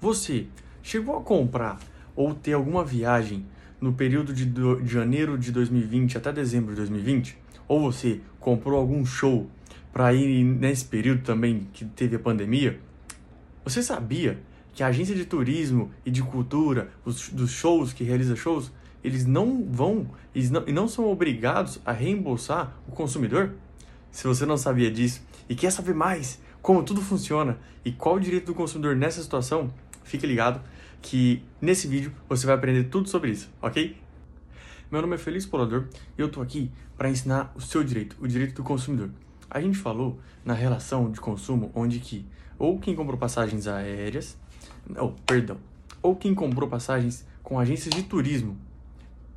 Você chegou a comprar ou ter alguma viagem no período de, do, de janeiro de 2020 até dezembro de 2020? Ou você comprou algum show para ir nesse período também que teve a pandemia? Você sabia que a agência de turismo e de cultura, os, dos shows que realiza shows, eles não vão eles não, e não são obrigados a reembolsar o consumidor? Se você não sabia disso e quer saber mais como tudo funciona e qual o direito do consumidor nessa situação, fique ligado que nesse vídeo você vai aprender tudo sobre isso, ok? Meu nome é Feliz Polador e eu tô aqui para ensinar o seu direito, o direito do consumidor. A gente falou na relação de consumo onde que ou quem comprou passagens aéreas, ou perdão, ou quem comprou passagens com agências de turismo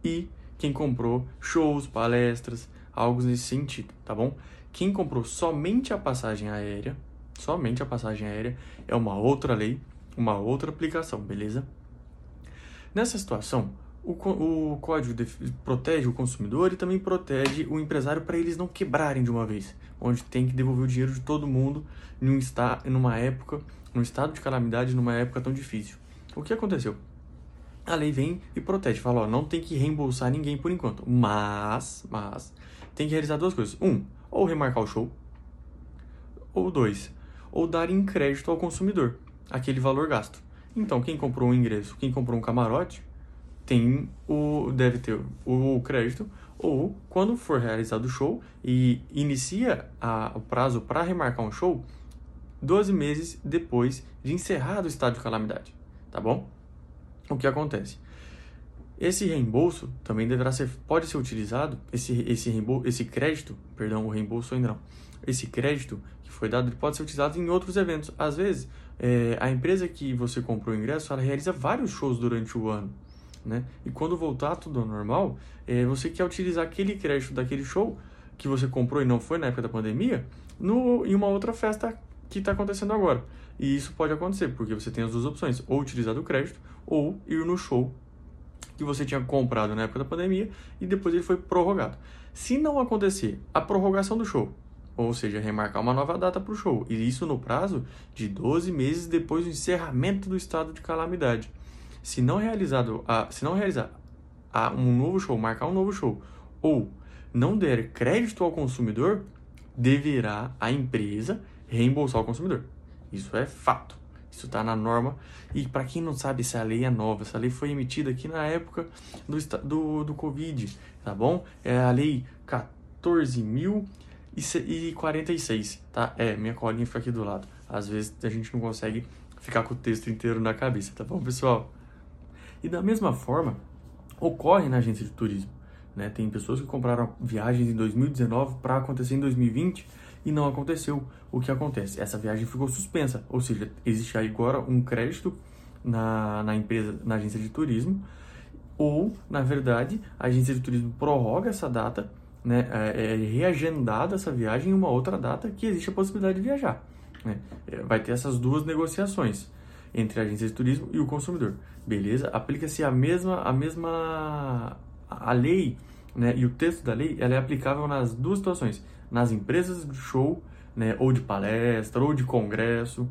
e quem comprou shows, palestras, algo nesse sentido, tá bom? Quem comprou somente a passagem aérea, somente a passagem aérea, é uma outra lei, uma outra aplicação, beleza? Nessa situação, o, o código de, protege o consumidor e também protege o empresário para eles não quebrarem de uma vez, onde tem que devolver o dinheiro de todo mundo num está, numa época, num estado de calamidade, numa época tão difícil. O que aconteceu? A lei vem e protege, fala, ó, não tem que reembolsar ninguém por enquanto, mas, mas tem que realizar duas coisas. Um, ou remarcar o show, ou dois, ou dar em crédito ao consumidor aquele valor gasto. Então, quem comprou um ingresso, quem comprou um camarote, tem o deve ter o crédito ou quando for realizado o show e inicia a, o prazo para remarcar um show 12 meses depois de encerrado o estado de calamidade, tá bom? O que acontece? Esse reembolso também deverá ser, pode ser utilizado, esse, esse, reembolso, esse crédito, perdão, o reembolso ainda não, esse crédito que foi dado pode ser utilizado em outros eventos. Às vezes, é, a empresa que você comprou o ingresso, ela realiza vários shows durante o ano, né? E quando voltar tudo ao normal, é, você quer utilizar aquele crédito daquele show que você comprou e não foi na época da pandemia, no, em uma outra festa que está acontecendo agora. E isso pode acontecer, porque você tem as duas opções, ou utilizar o crédito, ou ir no show que você tinha comprado na época da pandemia e depois ele foi prorrogado. Se não acontecer a prorrogação do show, ou seja, remarcar uma nova data para o show, e isso no prazo de 12 meses depois do encerramento do estado de calamidade. Se não realizado, a, se não realizar a, um novo show, marcar um novo show, ou não der crédito ao consumidor, deverá a empresa reembolsar o consumidor. Isso é fato. Isso está na norma. E para quem não sabe, essa lei é nova. Essa lei foi emitida aqui na época do, do, do Covid, tá bom? É a lei 14.046, tá? É, minha colinha fica aqui do lado. Às vezes a gente não consegue ficar com o texto inteiro na cabeça, tá bom, pessoal? E da mesma forma, ocorre na agência de turismo. Né? Tem pessoas que compraram viagens em 2019 para acontecer em 2020 e não aconteceu. O que acontece? Essa viagem ficou suspensa, ou seja, existe agora um crédito na, na empresa, na agência de turismo, ou, na verdade, a agência de turismo prorroga essa data, né, é, é reagendada essa viagem em uma outra data que existe a possibilidade de viajar. Né? É, vai ter essas duas negociações entre a agência de turismo e o consumidor. Beleza? Aplica-se a mesma, a mesma a lei né, e o texto da lei ela é aplicável nas duas situações nas empresas de show, né, ou de palestra, ou de congresso,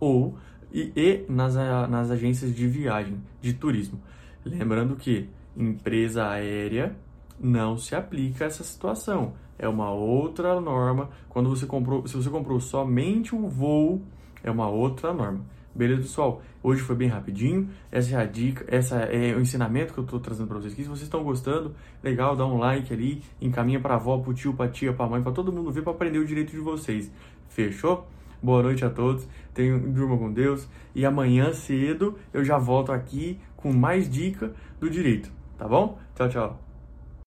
ou e, e nas, nas agências de viagem, de turismo. Lembrando que empresa aérea não se aplica a essa situação. É uma outra norma. Quando você comprou, se você comprou somente o voo, é uma outra norma. Beleza, pessoal? Hoje foi bem rapidinho. Essa é a dica, essa é o ensinamento que eu estou trazendo para vocês aqui. Se vocês estão gostando, legal, dá um like ali, encaminha para avó, para tio, para tia, para mãe, para todo mundo ver para aprender o direito de vocês. Fechou? Boa noite a todos. Tenham durma com Deus e amanhã cedo eu já volto aqui com mais dica do direito, tá bom? Tchau, tchau.